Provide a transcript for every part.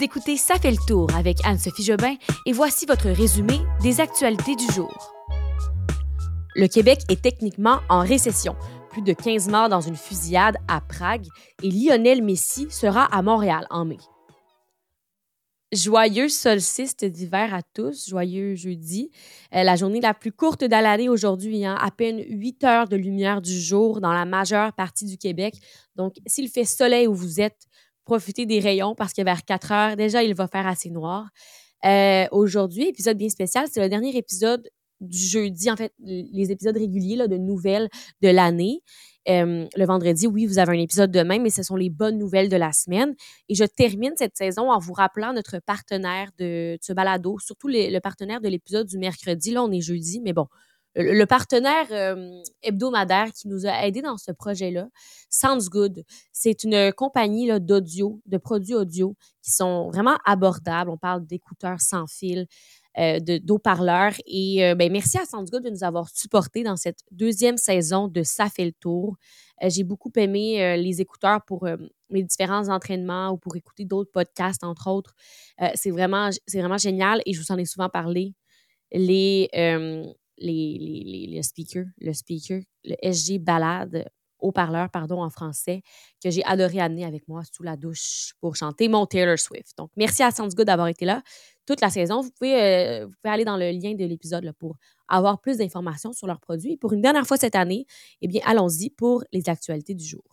Vous écoutez Ça fait le tour avec Anne-Sophie Jobin et voici votre résumé des actualités du jour. Le Québec est techniquement en récession. Plus de 15 morts dans une fusillade à Prague et Lionel Messi sera à Montréal en mai. Joyeux solstice d'hiver à tous, joyeux jeudi. Euh, la journée la plus courte de l'année aujourd'hui, hein, à peine 8 heures de lumière du jour dans la majeure partie du Québec. Donc, s'il fait soleil où vous êtes, profitez des rayons parce que vers 4 heures, déjà, il va faire assez noir. Euh, aujourd'hui, épisode bien spécial, c'est le dernier épisode du jeudi, en fait, les épisodes réguliers là, de nouvelles de l'année. Euh, le vendredi, oui, vous avez un épisode demain, mais ce sont les bonnes nouvelles de la semaine. Et je termine cette saison en vous rappelant notre partenaire de, ce balado, surtout le partenaire de l'épisode du mercredi. Là, on est jeudi, mais bon, le, partenaire euh, hebdomadaire qui nous a aidés dans ce projet-là, Sounds Good, c'est une compagnie d'audio, de produits audio qui sont vraiment abordables. On parle d'écouteurs sans fil, euh, d'eau-parleurs. Et euh, ben, merci à Sounds de nous avoir supportés dans cette deuxième saison de Ça fait le tour. Euh, j'ai beaucoup aimé les écouteurs pour mes différents entraînements ou pour écouter d'autres podcasts, entre autres. c'est vraiment, vraiment génial et je vous en ai souvent parlé. Les, les, les, les, speakers, le speaker, le SG Balade, haut-parleur, pardon, en français, que j'ai adoré amener avec moi sous la douche pour chanter mon Taylor Swift. Donc, merci à Sounds Good d'avoir été là toute la saison. Vous pouvez, euh, vous pouvez aller dans le lien de l'épisode pour avoir plus d'informations sur leurs produits. pour une dernière fois cette année, eh bien, allons-y pour les actualités du jour.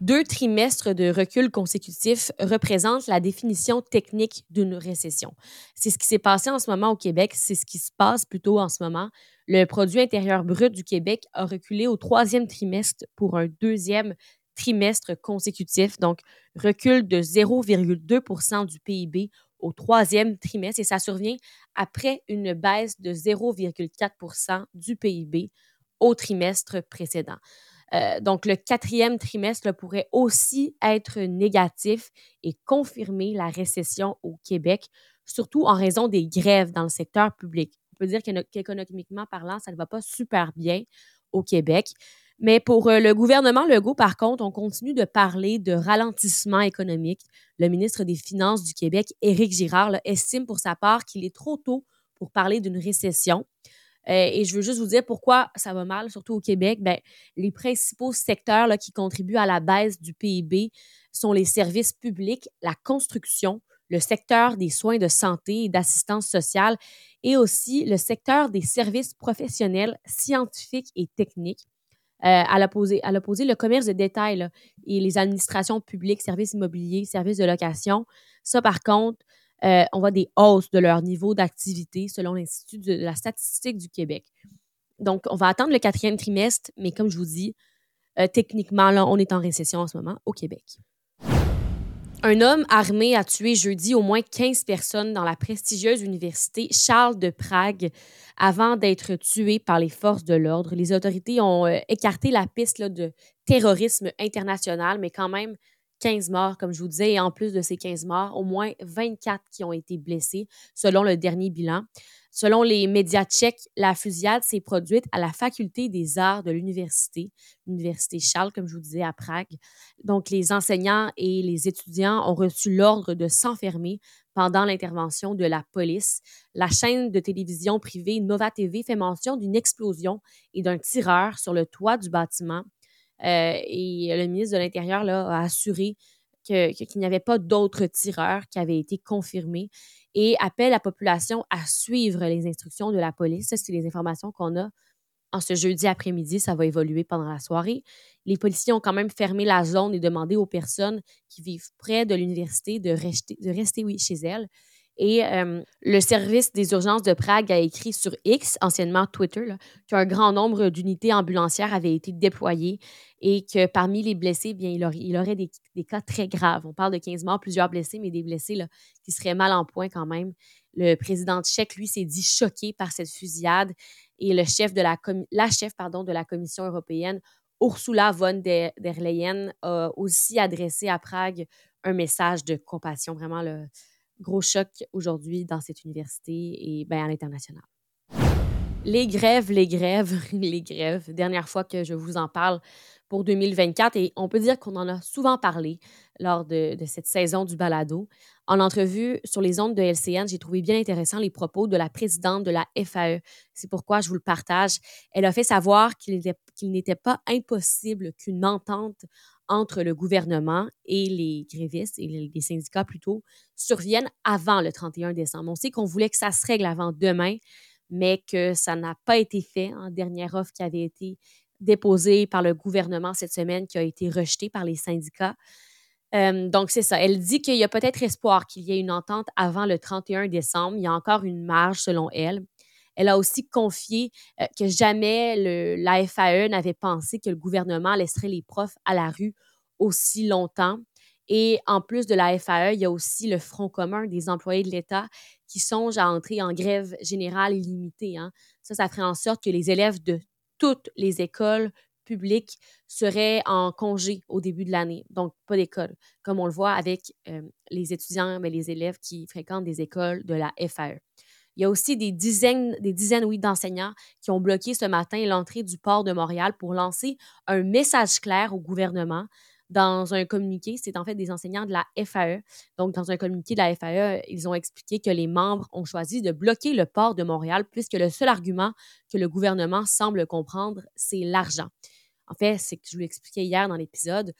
Deux trimestres de recul consécutif représentent la définition technique d'une récession. C'est ce qui s'est passé en ce moment au Québec, c'est ce qui se passe plutôt en ce moment. Le produit intérieur brut du Québec a reculé au troisième trimestre pour un deuxième trimestre consécutif, donc recul de 0,2% du PIB au troisième trimestre et ça survient après une baisse de 0,4% du PIB au trimestre précédent. Euh, donc, le quatrième trimestre pourrait aussi être négatif et confirmer la récession au Québec, surtout en raison des grèves dans le secteur public. On peut dire qu'économiquement parlant, ça ne va pas super bien au Québec. Mais pour euh, le gouvernement Legault, par contre, on continue de parler de ralentissement économique. Le ministre des Finances du Québec, Éric Girard, estime pour sa part qu'il est trop tôt pour parler d'une récession. Euh, et je veux juste vous dire pourquoi ça va mal, surtout au Québec. Ben, les principaux secteurs qui contribuent à la baisse du PIB sont les services publics, la construction, le secteur des soins de santé et d'assistance sociale et aussi le secteur des services professionnels, scientifiques et techniques. Euh, à l'opposé, le commerce de détail et les administrations publiques, services immobiliers, services de location, ça par contre, euh, on voit des hausses de leur niveau d'activité selon l'Institut de la statistique du Québec. Donc, on va attendre le quatrième trimestre, mais comme je vous dis, euh, techniquement, on est en récession en ce moment au Québec. Un homme armé a tué jeudi au moins 15 personnes dans la prestigieuse université Charles de Prague avant d'être tué par les forces de l'ordre. Les autorités ont euh, écarté la piste de terrorisme international, mais quand même, 15 morts, comme je vous disais, et en plus de ces 15 morts, au moins 24 qui ont été blessés, selon le dernier bilan. Selon les médias tchèques, la fusillade s'est produite à la faculté des arts de l'université, l'université Charles, comme je vous disais, à Prague. Donc, les enseignants et les étudiants ont reçu l'ordre de s'enfermer pendant l'intervention de la police. La chaîne de télévision privée Nova TV fait mention d'une explosion et d'un tireur sur le toit du bâtiment et le ministre de l'Intérieur a assuré qu'il n'y avait pas d'autres tireurs qui avaient été confirmés et appelle la population à suivre les instructions de la police. Ça, c'est les informations qu'on a en ce jeudi après-midi. Ça va évoluer pendant la soirée. Les policiers ont quand même fermé la zone et demandé aux personnes qui vivent près de l'université de rester, de rester chez elles. Et euh, le service des urgences de Prague a écrit sur X, anciennement Twitter, qu'un grand nombre d'unités ambulancières avaient été déployées et que parmi les blessés, bien, il, aurait, aurait des, cas très graves. On parle de 15 morts, plusieurs blessés, mais des blessés là, qui seraient mal en point quand même. Le président tchèque, lui, s'est dit choqué par cette fusillade et le chef de la, la chef pardon, de la Commission européenne, Ursula von der Leyen, a aussi adressé à Prague un message de compassion, vraiment le gros choc aujourd'hui dans cette université et ben, à l'international. Les grèves, les grèves, les grèves. Dernière fois que je vous en parle pour 2024 et on peut dire qu'on en a souvent parlé lors de, cette saison du balado. En entrevue sur les ondes de LCN, j'ai trouvé bien intéressant les propos de la présidente de la FAE. C'est pourquoi je vous le partage. Elle a fait savoir qu'il n'était pas impossible qu'une entente entre le gouvernement et les grévistes et les syndicats plutôt survienne avant le 31 décembre. On sait qu'on voulait que ça se règle avant demain, mais que ça n'a pas été fait en dernière offre qui avait été déposée par le gouvernement cette semaine, qui a été rejetée par les syndicats. Euh, donc, c'est ça. Elle dit qu'il y a peut-être espoir qu'il y ait une entente avant le 31 décembre. Il y a encore une marge, selon elle. Elle a aussi confié euh, que jamais la FAE n'avait pensé que le gouvernement laisserait les profs à la rue aussi longtemps. Et en plus de la FAE, il y a aussi le Front commun des employés de l'État qui songent à entrer en grève générale illimitée. Hein. Ça, ça ferait en sorte que les élèves de toutes les écoles publiques seraient en congé au début de l'année, donc pas d'école, comme on le voit avec euh, les étudiants, mais les élèves qui fréquentent des écoles de la FAE. Il y a aussi des dizaines, des dizaines d'enseignants qui ont bloqué ce matin l'entrée du port de Montréal pour lancer un message clair au gouvernement dans un communiqué, c'est en fait des enseignants de la FAE. Donc, dans un communiqué de la FAE, ils ont expliqué que les membres ont choisi de bloquer le port de Montréal puisque le seul argument que le gouvernement semble comprendre, c'est l'argent. En fait, c'est que je vous l'expliquais hier dans l'épisode,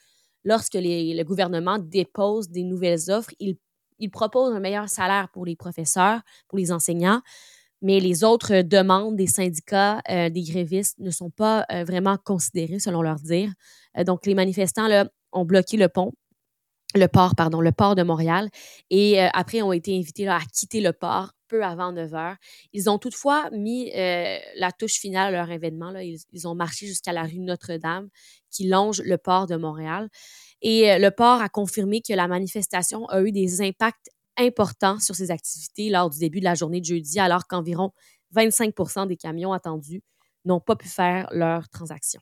lorsque le gouvernement dépose des nouvelles offres, il, il propose un meilleur salaire pour les professeurs, pour les enseignants, mais les autres demandes des syndicats, euh, des grévistes ne sont pas euh, vraiment considérées selon leur dire. Euh, donc, les manifestants là, ont bloqué le pont, le port, pardon, le port de Montréal, et après ont été invités à quitter le port peu avant 9 heures. Ils ont toutefois mis la touche finale à leur événement. Là. Ils, ils ont marché jusqu'à la rue Notre-Dame qui longe le port de Montréal. Et le port a confirmé que la manifestation a eu des impacts important sur ces activités lors du début de la journée de jeudi, alors qu'environ 25% des camions attendus n'ont pas pu faire leur transaction.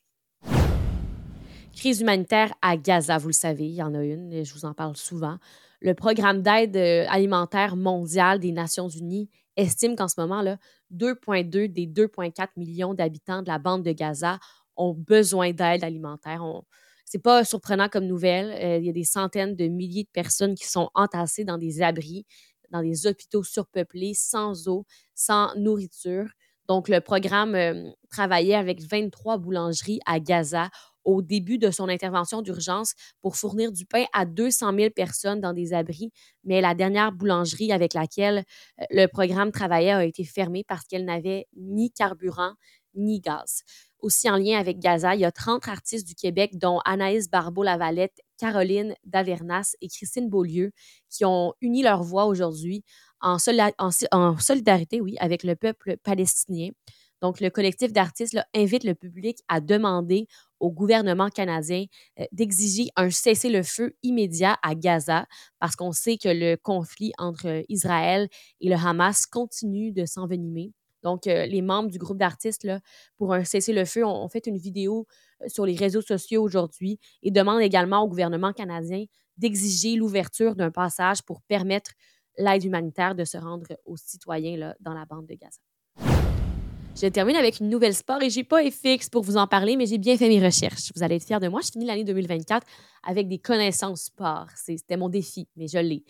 Crise humanitaire à Gaza, vous le savez, il y en a une, et je vous en parle souvent. Le programme d'aide euh, alimentaire mondial des Nations Unies estime qu'en ce moment, 2,2 des 2,4 millions d'habitants de la bande de Gaza ont besoin d'aide alimentaire. C'est pas surprenant comme nouvelle. Euh, il y a des centaines de milliers de personnes qui sont entassées dans des abris, dans des hôpitaux surpeuplés, sans eau, sans nourriture. Donc, le programme euh, travaillait avec 23 boulangeries à Gaza au début de son intervention d'urgence pour fournir du pain à 200 000 personnes dans des abris. Mais la dernière boulangerie avec laquelle euh, le programme travaillait a été fermée parce qu'elle n'avait ni carburant ni gaz aussi en lien avec Gaza, il y a 30 artistes du Québec, dont Anaïs Barbeau-Lavalette, Caroline Davernas et Christine Beaulieu, qui ont uni leur voix aujourd'hui en, solidarité oui, avec le peuple palestinien. Donc, le collectif d'artistes invite le public à demander au gouvernement canadien euh, d'exiger un cessez-le-feu immédiat à Gaza parce qu'on sait que le conflit entre Israël et le Hamas continue de s'envenimer. Donc, euh, les membres du groupe d'artistes, pour un cessez-le-feu, ont, fait une vidéo euh, sur les réseaux sociaux aujourd'hui et demandent également au gouvernement canadien d'exiger l'ouverture d'un passage pour permettre l'aide humanitaire de se rendre aux citoyens là, dans la bande de Gaza. Je termine avec une nouvelle sport et j'ai pas FX pour vous en parler, mais j'ai bien fait mes recherches. Vous allez être fiers de moi. Je finis l'année 2024 avec des connaissances sport. C'était mon défi, mais je l'ai.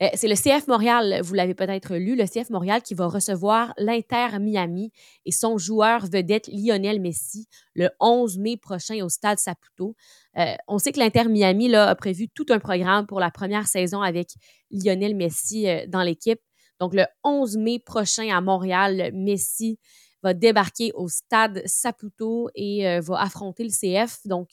Euh, c'est le CF Montréal, vous l'avez peut-être lu, le CF Montréal qui va recevoir l'Inter Miami et son joueur vedette Lionel Messi le 11 mai prochain au Stade Saputo. Euh, on sait que l'Inter Miami là, a prévu tout un programme pour la première saison avec Lionel Messi euh, dans l'équipe. Donc le 11 mai prochain à Montréal, Messi va débarquer au Stade Saputo et va affronter le CF. Donc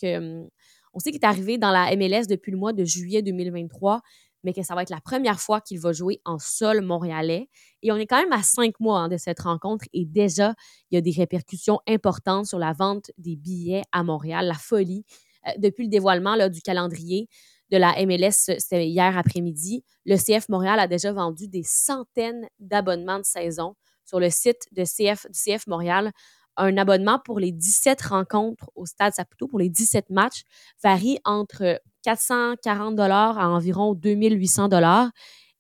on sait qu'il est arrivé dans la MLS depuis le mois de juillet 2023 mais que ça va être la première fois qu'il va jouer en sol montréalais. Et on est quand même à cinq mois hein, de cette rencontre et déjà, il y a des répercussions importantes sur la vente des billets à Montréal, la folie. Euh, depuis le dévoilement là, du calendrier de la MLS, hier après-midi, le CF Montréal a déjà vendu des centaines d'abonnements de saison sur le site de CF, du CF Montréal un abonnement pour les 17 rencontres au Stade Saputo, pour les 17 matchs, varie entre 440 dollars à environ 2800 dollars.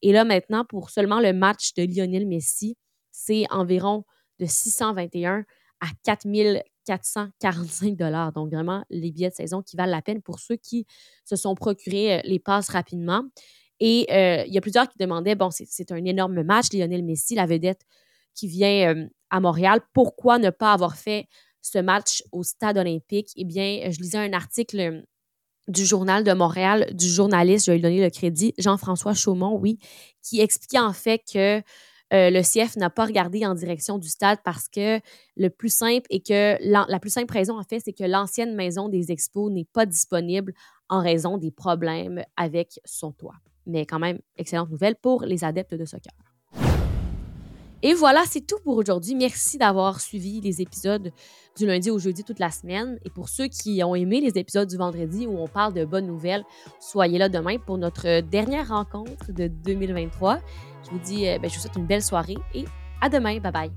Et là, maintenant, pour seulement le match de Lionel Messi, c'est environ de 621 à 4445 dollars. Donc vraiment les billets de saison qui valent la peine pour ceux qui se sont procurés les passes rapidement. Et il y a plusieurs qui demandaient, bon, c'est un énorme match, Lionel Messi, la vedette qui vient à Montréal, pourquoi ne pas avoir fait ce match au stade olympique? Eh bien, je lisais un article du Journal de Montréal, du journaliste, je vais lui donner le crédit, Jean-François Chaumont, oui, qui expliquait en fait que le CF n'a pas regardé en direction du stade parce que le plus simple est que la, plus simple raison en fait, c'est que l'ancienne maison des expos n'est pas disponible en raison des problèmes avec son toit. Mais quand même, excellente nouvelle pour les adeptes de soccer. Et voilà, c'est tout pour aujourd'hui. Merci d'avoir suivi les épisodes du lundi au jeudi toute la semaine. Et pour ceux qui ont aimé les épisodes du vendredi où on parle de bonnes nouvelles, soyez là demain pour notre dernière rencontre de 2023. Je vous dis, euh, ben, je vous souhaite une belle soirée et à demain. Bye bye.